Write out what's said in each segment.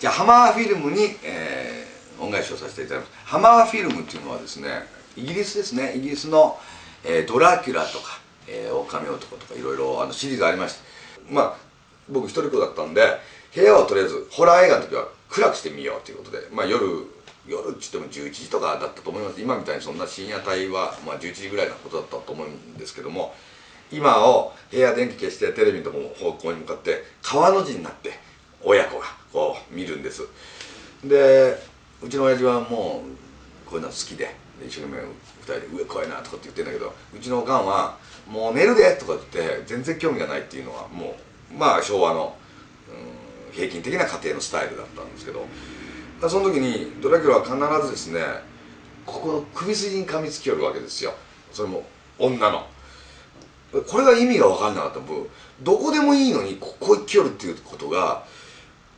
じゃあハマーフィルムに、えー、恩返しをさせていただきます。ハマーフィルムっていうのはですねイギリスですね。イギリスの、えー、ドラキュラとか、えー、狼男とかいろいろあのシリーズありまして。まあ僕一人っ子だったんで部屋をとりあえずホラー映画の時は暗くしてみようということでまあ夜夜って言っても11時とかだったと思います。今みたいにそんな深夜帯は、まあ、11時ぐらいのことだったと思うんですけども今を部屋電気消してテレビのとこ方向に向かって川の字になって親子がこう見るんです。でうちの親父はもうこういうの好きで一生懸命2人で「上怖いな」とかって言ってんだけどうちのおかんは「もう寝るで」とかって全然興味がないっていうのはもうまあ昭和の、うん、平均的な家庭のスタイルだったんですけどその時にドラキュラは必ずですねここの首筋に噛みつきよるわけですよ。それも女の。これが意味が分かんなかった僕どこでもいいのにここ行きよるっていうことが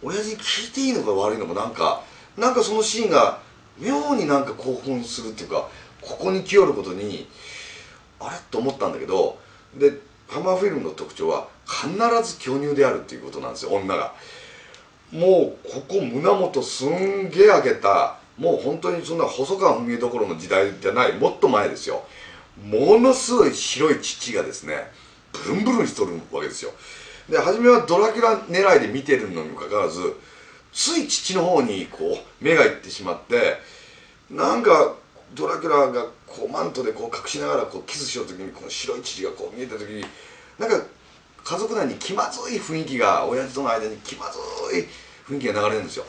親父聞いていいのか悪いのかなんかなんかそのシーンが妙になんか興奮するっていうかここに来よることにあれ？と思ったんだけどでハマーフィルムの特徴は必ず巨乳であるっていうことなんですよ女が。もうここ胸元すんげえ開けたもう本当にそんな細川文江どころの時代じゃないもっと前ですよものすごい白い乳がですねブルンブルンしとるわけですよ。で初めはドラキュラ狙いで見てるのにもかかわらずつい父の方にこう目がいってしまってなんかドラキュラがこうマントでこう隠しながらこうキスしようときにこの白い乳がこう見えた時になんか家族内に気まずい雰囲気が親父との間に気まずい雰囲気が流れるんですよ。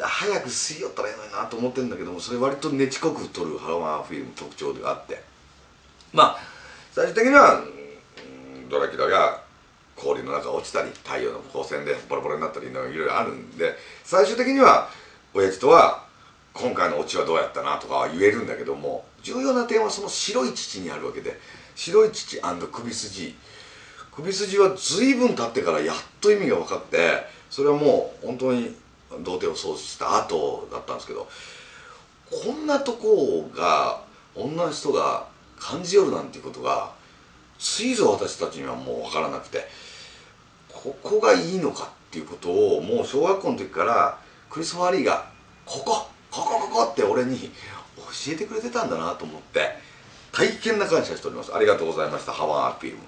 早く吸い寄ったらいいのになと思ってるんだけどもそれ割とねちこく撮るハロマーフィルム特徴があって。まあ最終的にはドラキュラが氷の中落ちたり太陽の光線でボロボロになったりいろいろあるんで最終的には親父とは今回のオチはどうやったなとかは言えるんだけども重要な点はその白い乳にあるわけで白い乳首筋。首筋は随分経ってからやっと意味が分かってそれはもう本当に童貞を喪失した後だったんですけどこんなとこが女の人が感じよるなんていうことがついぞ私たちにはもう分からなくてここがいいのかっていうことをもう小学校の時からクリス・ファーリーがここここここって俺に教えてくれてたんだなと思って大変な感謝しております。ありがとうございました。ハワーフィル